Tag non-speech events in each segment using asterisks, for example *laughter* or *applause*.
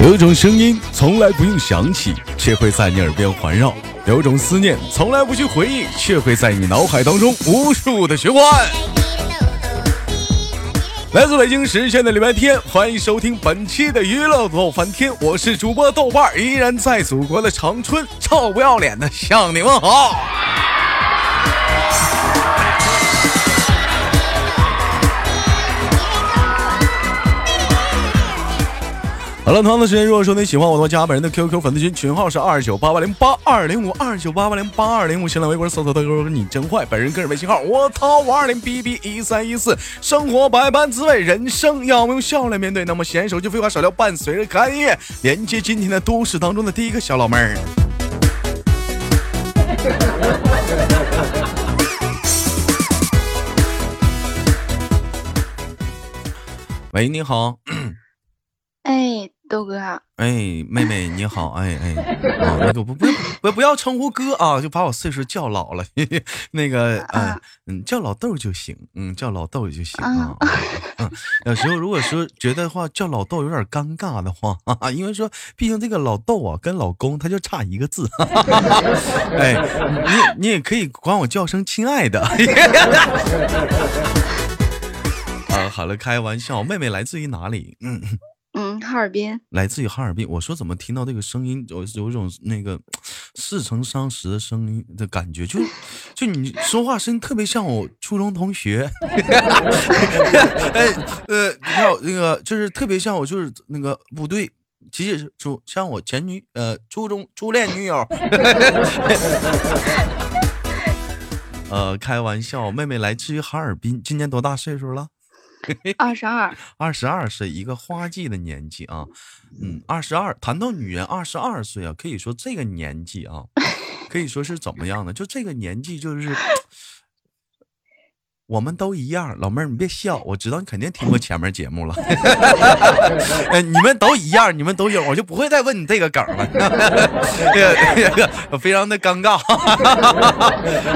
有一种声音从来不用想起，却会在你耳边环绕；有一种思念从来不去回忆，却会在你脑海当中无数的循环。来自北京时间的礼拜天，欢迎收听本期的娱乐逗翻天，我是主播豆瓣，依然在祖国的长春，臭不要脸的向你们好。好了，同样的时间，如果说你喜欢我的话，加本人的 QQ 粉丝群，群号是二九八八零八二零五二九八八零八二零五，新浪微博搜索大哥你真坏，本人个人微信号我操五二零 B B 一三一四，生活百般滋味，人生要用笑来面对。那么闲手就废话少聊，伴随着可爱音乐，连接今天的都市当中的第一个小老妹儿。*laughs* 喂，你好。哎，豆哥。哎，妹妹你好。哎哎，啊，那个不不不不要称呼哥啊，就把我岁数叫老了。*laughs* 那个，嗯嗯，叫老豆就行。嗯，叫老豆就行啊。嗯，有时候如果说觉得话叫老豆有点尴尬的话，*laughs* 因为说毕竟这个老豆啊跟老公他就差一个字。*laughs* 哎，你你也可以管我叫声亲爱的。啊，好了，开玩笑。妹妹来自于哪里？嗯。哈尔滨，来自于哈尔滨。我说怎么听到这个声音，有有一种那个似曾相识的声音的感觉，就就你说话声音特别像我初中同学。*laughs* 哎，呃，你看我那个就是特别像我，就是那个不对，其实是初像我前女呃初中初恋女友。*laughs* 呃，开玩笑，妹妹来自于哈尔滨，今年多大岁数了？*laughs* 二十二，二十二岁，一个花季的年纪啊，嗯，二十二。谈到女人二十二岁啊，可以说这个年纪啊，可以说是怎么样呢？就这个年纪，就是。我们都一样，老妹儿，你别笑，*laughs* 我知道你肯定听过前面节目了。*laughs* 你们都一样，你们都有，我就不会再问你这个梗了。*laughs* 非常的尴尬。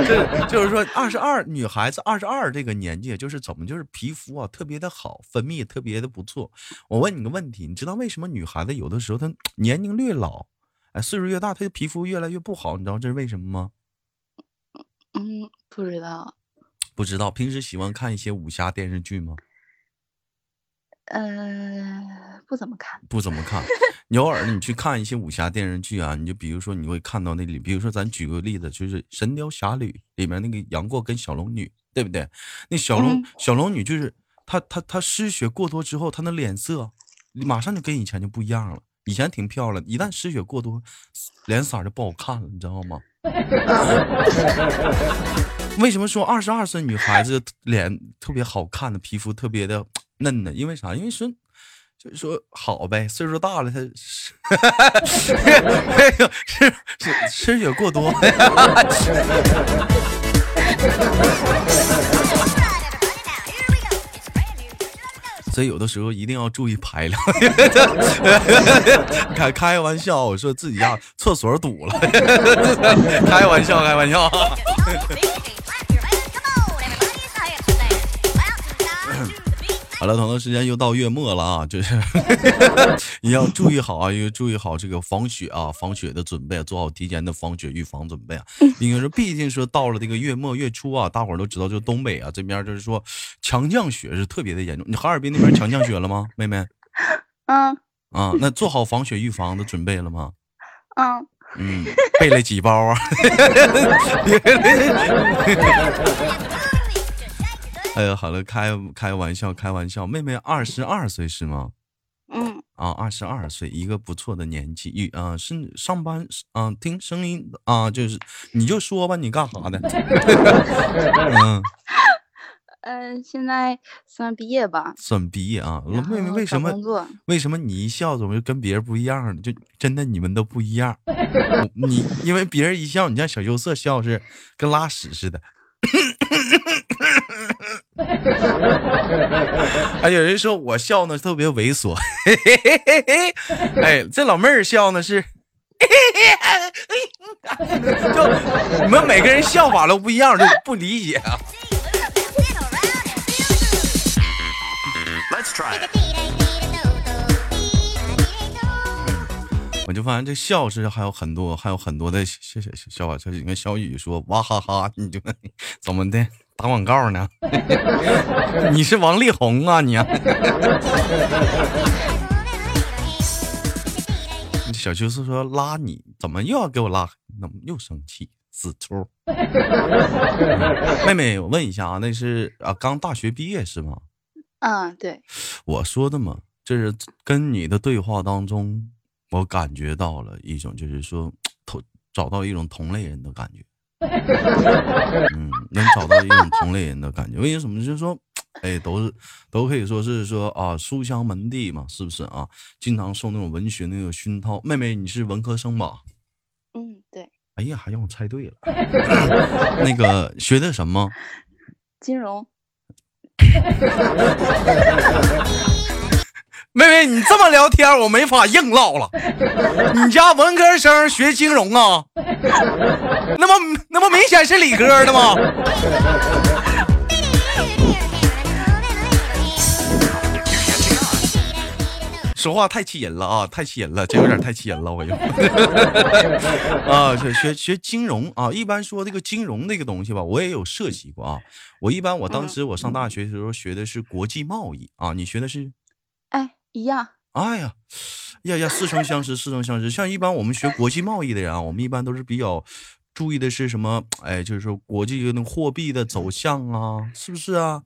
就就是说，二十二女孩子二十二这个年纪，就是怎么就是皮肤啊特别的好，分泌特别的不错。我问你个问题，你知道为什么女孩子有的时候她 *tsk* 年龄略老，哎，岁数越大，她的皮肤越来越不好？你知道这是为什么吗？嗯，不知道。不知道平时喜欢看一些武侠电视剧吗？嗯，不怎么看，不怎么看。*laughs* 你偶尔你去看一些武侠电视剧啊，你就比如说你会看到那里，比如说咱举个例子，就是《神雕侠侣》里面那个杨过跟小龙女，对不对？那小龙小龙女就是她她她失血过多之后，她那脸色马上就跟以前就不一样了。以前挺漂亮，一旦失血过多，脸色就不好看了，你知道吗？*laughs* 为什么说二十二岁女孩子脸特别好看的皮肤特别的嫩呢？因为啥？因为说就是说好呗，岁数大了，她 *laughs* 是是失血过多。所以有的时候一定要注意排量。*laughs* 开开玩笑，我说自己家厕所堵了。*laughs* 开玩笑，开玩笑。好了，同样时间又到月末了啊，就是 *laughs* 你要注意好啊，要注意好这个防雪啊，防雪的准备，做好提前的防雪预防准备啊。*laughs* 因为说，毕竟说到了这个月末月初啊，大伙儿都知道，就东北啊这边就是说强降雪是特别的严重。你哈尔滨那边强降雪了吗，妹妹？*laughs* 嗯。啊，那做好防雪预防的准备了吗？嗯。嗯，备了几包啊？哎呀，好了，开开玩笑，开玩笑。妹妹二十二岁是吗？嗯。啊，二十二岁，一个不错的年纪。一啊，是上班啊，听声音啊，就是你就说吧，你干啥的？*laughs* 嗯。嗯，*laughs* 现在算毕业吧。算毕业啊，妹妹为什么？为什么你一笑怎么就跟别人不一样呢？就真的你们都不一样。你因为别人一笑，你像小羞涩笑是跟拉屎似的。*laughs* 还 *laughs* 有人说我笑呢特别猥琐，哎，这老妹儿笑呢是，就你们每个人笑法都不一样，就不理解啊。Let's try 我就发现这笑是还有很多，还有很多的笑笑笑话。就你看小雨说哇哈哈，你就怎么的打广告呢？*laughs* 你是王力宏啊你？小秋是说拉你，怎么又要给我拉？怎么又生气？死兔！*laughs* 妹妹，我问一下啊，那是啊刚大学毕业是吗？嗯，对。我说的嘛，就是跟你的对话当中。我感觉到了一种，就是说同找到一种同类人的感觉，*laughs* 嗯，能找到一种同类人的感觉。为什么？就是说，哎，都是都可以说是说啊，书香门第嘛，是不是啊？经常受那种文学那个熏陶。妹妹，你是文科生吧？嗯，对。哎呀，还让我猜对了。那个学的什么？金融。*laughs* 妹妹，你这么聊天，我没法硬唠了。你家文科生学金融啊？那么那么明显是理科的吗？说话太气人了啊！太气人了，这有点太气人了，我又 *laughs* 啊，学学学金融啊。一般说这个金融这个东西吧，我也有涉及过啊。我一般我当时我上大学的时候学的是国际贸易啊，你学的是？哎。一样。哎呀，呀呀，似曾相识，似曾相识。像一般我们学国际贸易的人啊，我们一般都是比较注意的是什么？哎，就是说国际那货币的走向啊，是不是啊？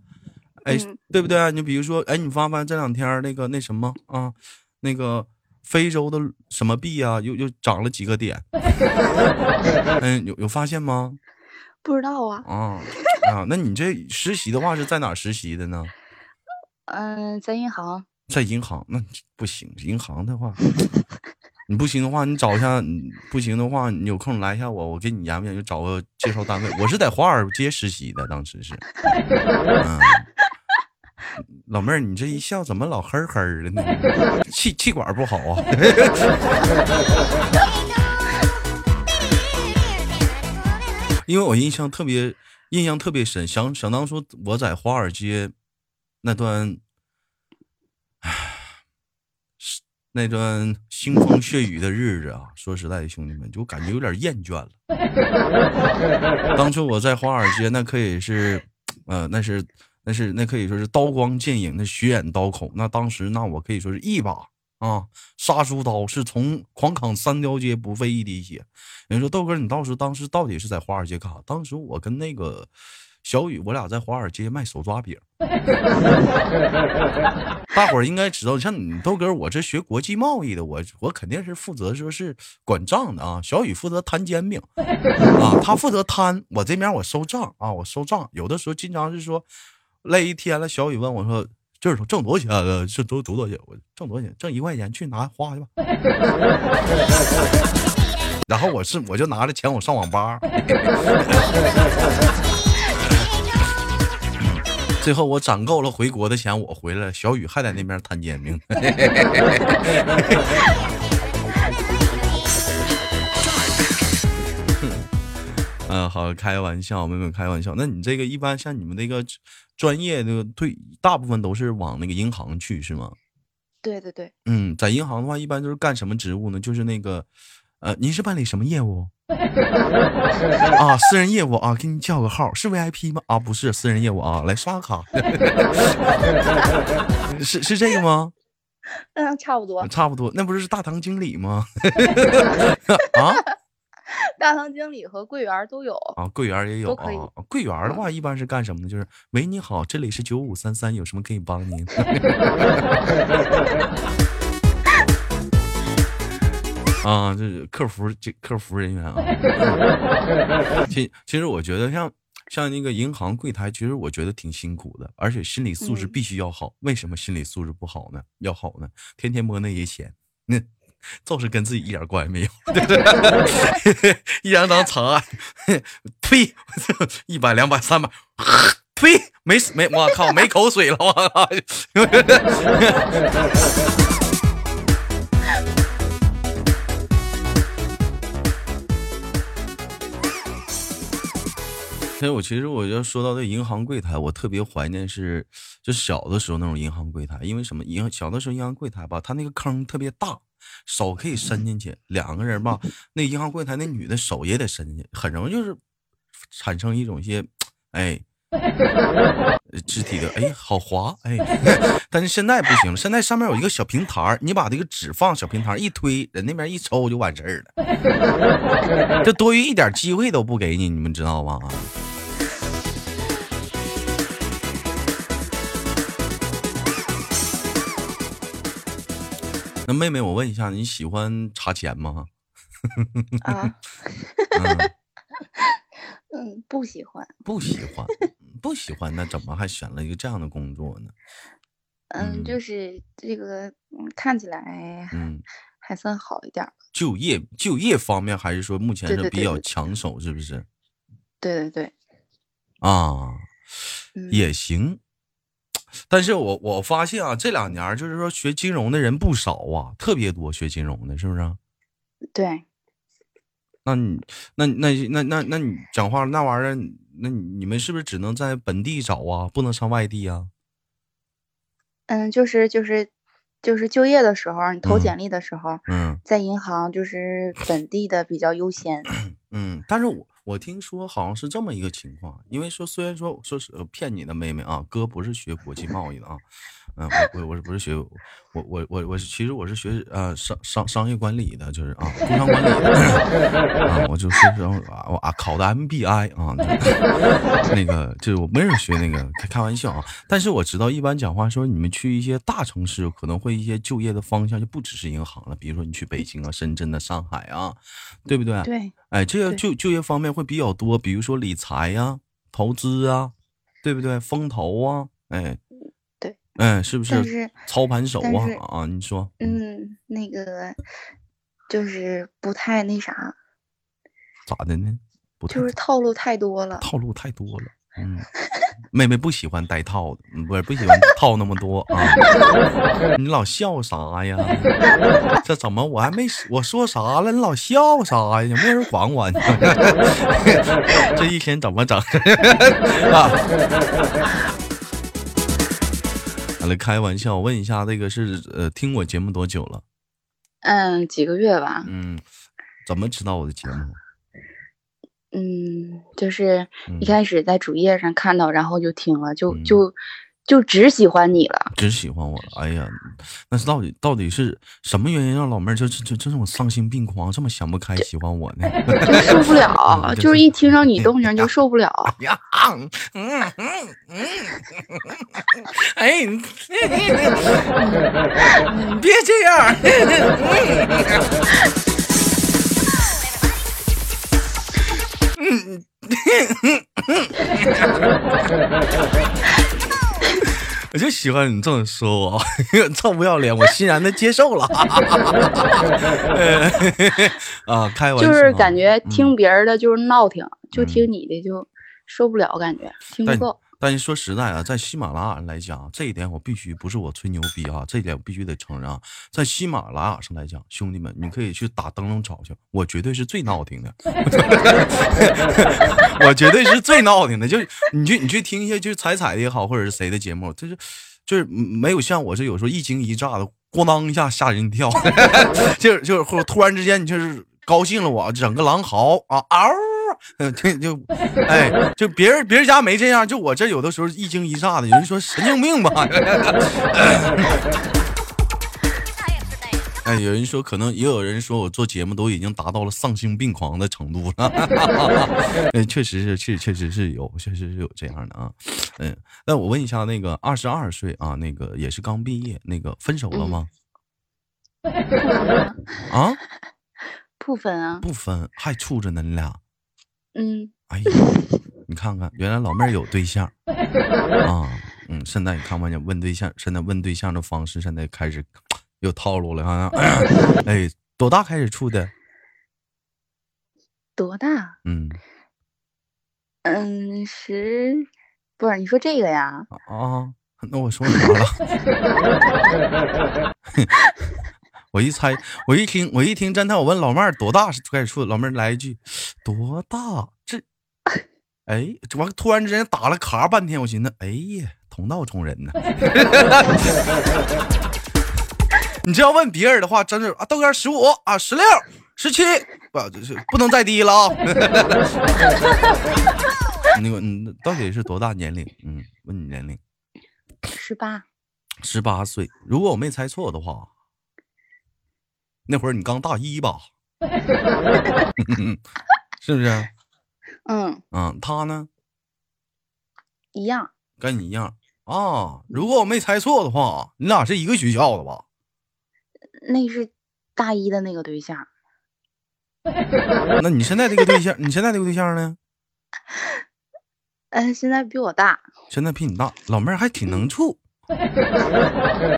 哎，对不对？你比如说，哎，你发现这两天那个那什么啊，那个非洲的什么币啊，又又涨了几个点？*laughs* 嗯，有有发现吗？不知道啊。啊啊，那你这实习的话是在哪实习的呢？嗯，在银行。在银行那不行，银行的话，*laughs* 你不行的话，你找一下，不行的话，你有空来一下我，我给你研究研究，找个介绍单位。我是在华尔街实习的，当时是。*laughs* 嗯，老妹儿，你这一笑怎么老嘿嘿的呢？气气管不好啊？*laughs* 因为我印象特别，印象特别深，想想当初我在华尔街那段。那段腥风血雨的日子啊，说实在的，兄弟们，就感觉有点厌倦了。当初我在华尔街，那可以是，呃，那是，那是，那可以说是刀光剑影，那血眼刀口。那当时，那我可以说是一把啊杀猪刀，是从狂砍三条街不费一滴血。人说豆哥，你当时当时到底是在华尔街干啥？当时我跟那个。小雨，我俩在华尔街卖手抓饼，*laughs* 大伙儿应该知道。像你豆哥，我这学国际贸易的，我我肯定是负责说是管账的啊。小雨负责摊煎饼 *laughs* 啊，他负责摊，我这边我收账啊，我收账。有的时候经常是说累一天了，小雨问我说：“就是挣多少钱啊？这都多少钱？我挣多少钱？挣一块钱去拿花去吧。*laughs* ”然后我是我就拿着钱我上网吧。最后我攒够了回国的钱，我回来，小雨还在那边摊煎饼。*laughs* 嗯，好，开玩笑，妹妹开玩笑。那你这个一般像你们那个专业那个对，大部分都是往那个银行去是吗？对对对。嗯，在银行的话，一般都是干什么职务呢？就是那个，呃，您是办理什么业务？*laughs* 啊，私人业务啊，给你叫个号，是 VIP 吗？啊，不是私人业务啊，来刷个卡，*laughs* 是是这个吗？嗯，差不多，差不多，那不是大堂经理吗？*laughs* 啊，大堂经理和柜员都有啊，柜员也有啊。柜员的话一般是干什么的？就是喂，你好，这里是九五三三，有什么可以帮您？啊，这是客服，这客服人员啊。*laughs* 其其实我觉得像像那个银行柜台，其实我觉得挺辛苦的，而且心理素质必须要好。为什么心理素质不好呢？要好呢？天天摸那些钱，那就是跟自己一点关系没有，*laughs* *laughs* 一张张长按，呸，一百两百三百，呸，没没，我靠，没口水了，我靠。我其实我要说到这银行柜台，我特别怀念是就小的时候那种银行柜台，因为什么？银行小的时候银行柜台吧，它那个坑特别大，手可以伸进去，两个人吧，那银行柜台那女的手也得伸进去，很容易就是产生一种一些哎。肢体的哎，好滑哎，*laughs* 但是现在不行了，现在上面有一个小平台你把这个纸放小平台一推，人那边一抽就完事儿了，*laughs* 这多余一点机会都不给你，你们知道吗？那妹妹，我问一下，你喜欢查钱吗？啊，*laughs* *laughs* 嗯，不喜欢，不喜欢。不喜欢那怎么还选了一个这样的工作呢？嗯，就是这个，看起来嗯还算好一点。就业就业方面还是说目前是比较抢手，是不是？对对对。啊，也行。但是我我发现啊，这两年就是说学金融的人不少啊，特别多学金融的，是不是？对。那你那那那那那你讲话那玩意儿，那你们是不是只能在本地找啊？不能上外地啊？嗯，就是就是就是就业的时候，你投简历的时候，嗯，在银行就是本地的比较优先。嗯，但是我我听说好像是这么一个情况，因为说虽然说说是骗你的妹妹啊，哥不是学国际贸易的啊。嗯，我我我是不是学我我我我是其实我是学呃商商商业管理的，就是啊工商管理的啊，我就是啊我啊考的 MBI 啊，那个就是我没人学那个开开玩笑啊，但是我知道一般讲话说你们去一些大城市可能会一些就业的方向就不只是银行了，比如说你去北京啊、深圳的、上海啊，对不对？对，哎，这个就就业方面会比较多，比如说理财呀、投资啊，对不对？风投啊，哎。对，哎，是不是操盘手啊？啊，你说，嗯，那个就是不太那啥，咋的呢？不就是套路太多了，套路太多了。嗯，妹妹不喜欢戴套的，不是不喜欢套那么多啊。*laughs* 你老笑啥呀？这怎么我还没我说啥了？你老笑啥呀？没人管我。*laughs* 这一天怎么整 *laughs* 啊？来开玩笑，问一下，这个是呃，听我节目多久了？嗯，几个月吧。嗯，怎么知道我的节目？嗯，就是一开始在主页上看到，然后就听了，就就。就只喜欢你了，只喜欢我了。哎呀，那是到底到底是什么原因让老妹儿就就就这种丧心病狂，这么想不开喜欢我呢？就受不了，就是一听到你动静就受不了。呀，嗯嗯嗯，哎，你别这样。嗯。*laughs* 我就喜欢你这么说我，*laughs* 臭不要脸，我欣然的接受了。啊，*laughs* 开玩笑，就是感觉听别人的就是闹挺，就听你的就受不了，感觉听不够。但是说实在啊，在喜马拉雅来讲，这一点我必须不是我吹牛逼啊，这一点我必须得承认啊，在喜马拉雅上来讲，兄弟们，你可以去打灯笼找去，我绝对是最闹挺的，*laughs* 我绝对是最闹挺的，就是你去你去听一些就是彩彩的也好，或者是谁的节目，就是就是没有像我这有时候一惊一乍的，咣当一下吓人一跳，*laughs* 就是就是突然之间你就是高兴了，我整个狼嚎啊嗷。就就，哎，就别人别人家没这样，就我这有的时候一惊一乍的。有人说神经病吧？*laughs* 哎，有人说可能也有人说我做节目都已经达到了丧心病狂的程度了。嗯，*laughs* 确实是，确确实是有，确实是有这样的啊。嗯，那我问一下，那个二十二岁啊，那个也是刚毕业，那个分手了吗？啊？*laughs* 不分啊？不分，还处着呢，你俩。嗯，哎呀，你看看，原来老妹儿有对象啊，嗯，现在你看不见问对象，现在问对象的方式，现在开始有套路了好像！*coughs* 哎，多大开始处的？多大？嗯嗯，十，不是你说这个呀？啊，那我说啥了？*laughs* 我一猜，我一听，我一听侦探，我问老妹儿多大开始处，老妹儿来一句，多大？这哎，这完突然之间打了卡半天，我寻思，哎呀，同道中人呢。*laughs* 你这要问别人的话，真是啊，豆哥十五啊，十六、十七，不，是不能再低了啊。*laughs* 那个，嗯，到底是多大年龄？嗯，问你年龄。十八。十八岁。如果我没猜错的话，那会儿你刚大一吧？*laughs* 是不是？嗯。嗯，他呢？一样。跟你一样啊。如果我没猜错的话，你俩是一个学校的吧？那是大一的那个对象。*laughs* 那你现在这个对象，你现在这个对象呢？嗯，*laughs* 现在比我大。现在比你大，老妹儿还挺能处，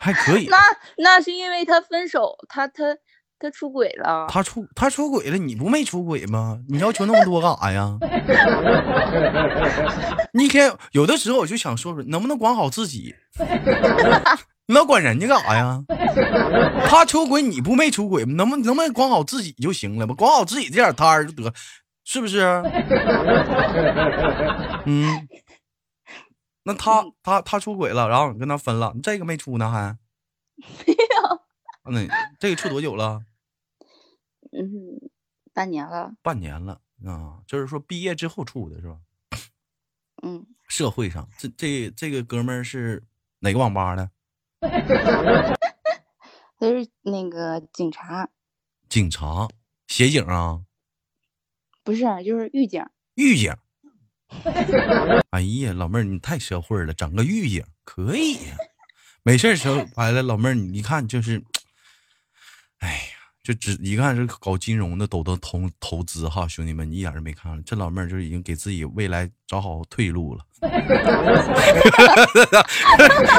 还可以。那那是因为他分手，他他他出轨了。他出他出轨了，你不没出轨吗？你要求那么多干啥呀？*laughs* 你一天有的时候我就想说说，能不能管好自己？*laughs* 你老管人家干啥呀？他出轨你不没出轨吗？能不能不能管好自己就行了吧？管好自己这点摊儿就得，是不是？*laughs* 嗯，那他他他出轨了，然后你跟他分了，你这个没出呢还？没有。那这个处多久了？嗯，半年了。半年了啊，就是说毕业之后处的是吧？嗯。社会上这这这个哥们儿是哪个网吧的？*laughs* 他是那个警察，警察，协警啊？不是，就是狱警。狱警。*laughs* 哎呀，老妹儿，你太社会了，整个狱警可以呀。没事时候来了，老妹儿，你一看就是。就只一看是搞金融的，都都投投资哈，兄弟们，你一点都没看，这老妹儿就已经给自己未来找好退路了。*laughs*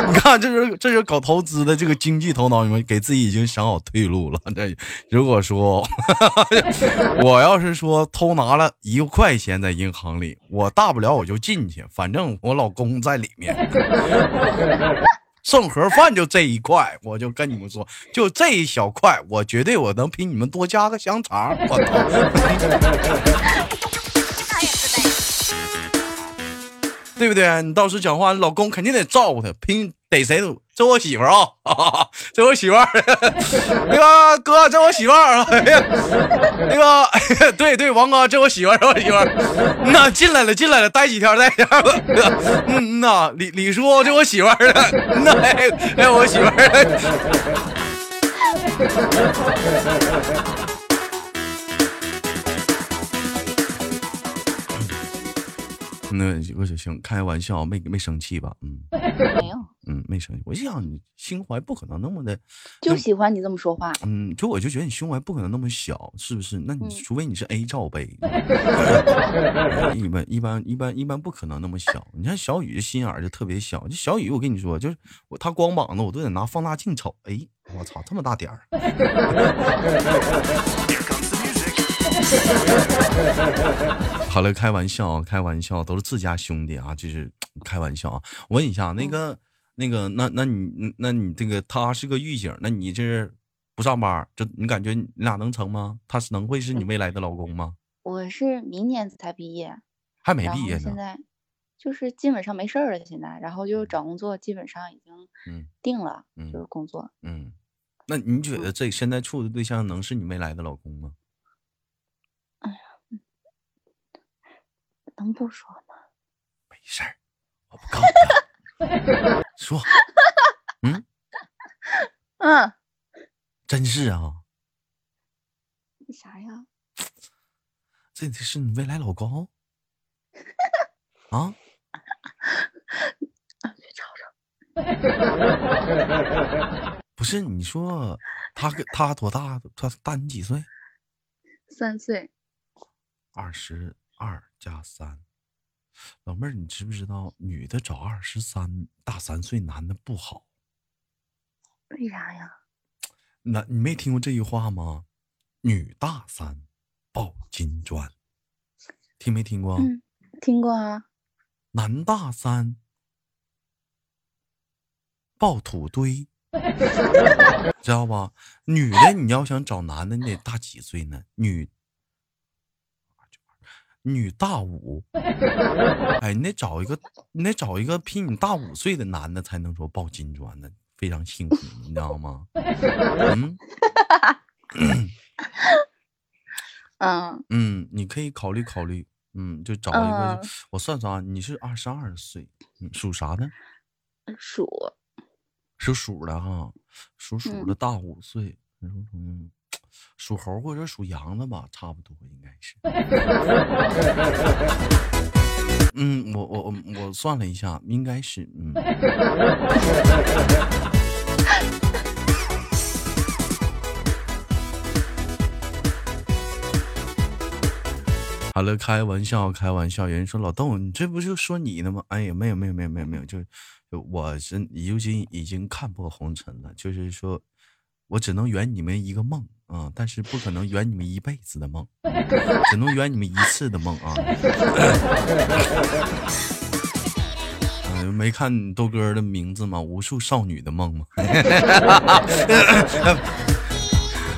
你看，这是这是搞投资的这个经济头脑，你们给自己已经想好退路了。*laughs* 这如果说 *laughs* 我要是说偷拿了一块钱在银行里，我大不了我就进去，反正我老公在里面。送盒饭就这一块，我就跟你们说，就这一小块，我绝对我能比你们多加个香肠。我操！*laughs* 对不对？你到时讲话，老公肯定得照顾他，凭逮谁都这我媳妇儿啊，*laughs* 这我媳妇儿。*laughs* 那个哥，这我媳妇儿。*laughs* 那个，对对，王哥，这我媳妇儿，我媳妇儿。那进来了，进来了，待几天，待几天。嗯呐，李李叔，这我媳妇儿。那哎，我媳妇儿。那我就行，开玩笑，没没生气吧？嗯，没有，嗯，没生气。我就想你心怀不可能那么的，就喜欢你这么说话。嗯，就我就觉得你胸怀不可能那么小，是不是？那你除非你是 A 罩杯，*laughs* 一般一般一般一般不可能那么小。你看小雨心眼就特别小，就小雨，我跟你说，就是我他光膀子，我都得拿放大镜瞅。哎，我操，这么大点儿。*laughs* *laughs* 好了，开玩笑，开玩笑，都是自家兄弟啊，就是开玩笑啊。问一下，那个，那个，那那你，那你这个他是个狱警，那你这不上班，这你感觉你俩能成吗？他是能会是你未来的老公吗？我是明年才毕业，还没毕业呢。现在就是基本上没事儿了，现在，然后就找工作，基本上已经定了，就是工作。嗯，那你觉得这现在处的对象能是你未来的老公吗？能不说吗？没事儿，我不告诉他。*laughs* 说，嗯 *laughs* 嗯，真是啊。啥呀？这是你未来老公？*laughs* 啊？别吵吵。不是，你说他他多大？他大你几岁？三岁。二十。二加三，老妹儿，你知不知道女的找二十三大三岁男的不好？为啥呀？那你没听过这句话吗？女大三抱金砖，听没听过？听过啊。男大三抱土堆，*laughs* 知道吧？女的你要想找男的，你得大几岁呢？女。女大五，*laughs* 哎，你得找一个，你得找一个比你大五岁的男的才能说抱金砖呢，非常幸福，你知道吗？*laughs* 嗯，*coughs* 嗯嗯，你可以考虑考虑，嗯，就找一个，我算算啊，你是二十二岁，属啥的？属属鼠的哈，属鼠的大五岁，嗯。属猴或者属羊的吧，差不多应该是。*laughs* 嗯，我我我我算了一下，应该是嗯。*laughs* 好了，开玩笑，开玩笑。有人说老豆，你这不就说你呢吗？哎呀，没有没有没有没有没有，就就我是已经已经看破红尘了，就是说。我只能圆你们一个梦啊，但是不可能圆你们一辈子的梦，*laughs* 只能圆你们一次的梦啊。嗯，没看豆哥的名字吗？无数少女的梦吗？*laughs*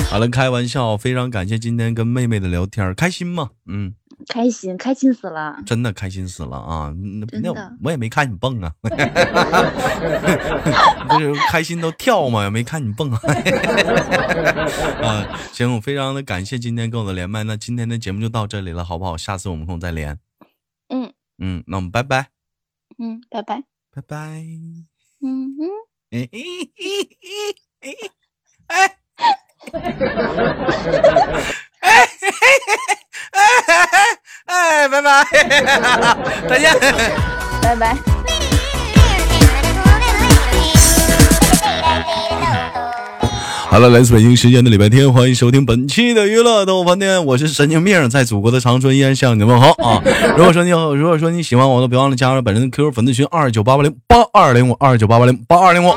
好了，开玩笑，非常感谢今天跟妹妹的聊天，开心吗？嗯。开心，开心死了！真的开心死了啊！那我也没看你蹦啊，*laughs* 就是开心都跳嘛，也没看你蹦啊。*laughs* 啊，行，我非常的感谢今天跟我的连麦，那今天的节目就到这里了，好不好？下次我们空再连。嗯嗯，那我们拜拜。嗯，拜拜。拜拜。嗯嗯。哎哎哎哎哎哎哎，拜，再见，拜拜。好了，来自北京时间的礼拜天，欢迎收听本期的娱乐豆饭店，我是神经病，在祖国的长春依然向你问好啊！如果说你好，如果说你喜欢我，都别忘了加入本人的 QQ 粉丝群二九八八零八二零五二九八八零八二零五。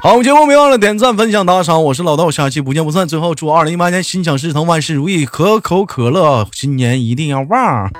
好，我们节目别忘了点赞、分享、打赏，我是老道，下期不见不散。最后祝二零一八年心想事成，万事如意，可口可乐新年一定要旺。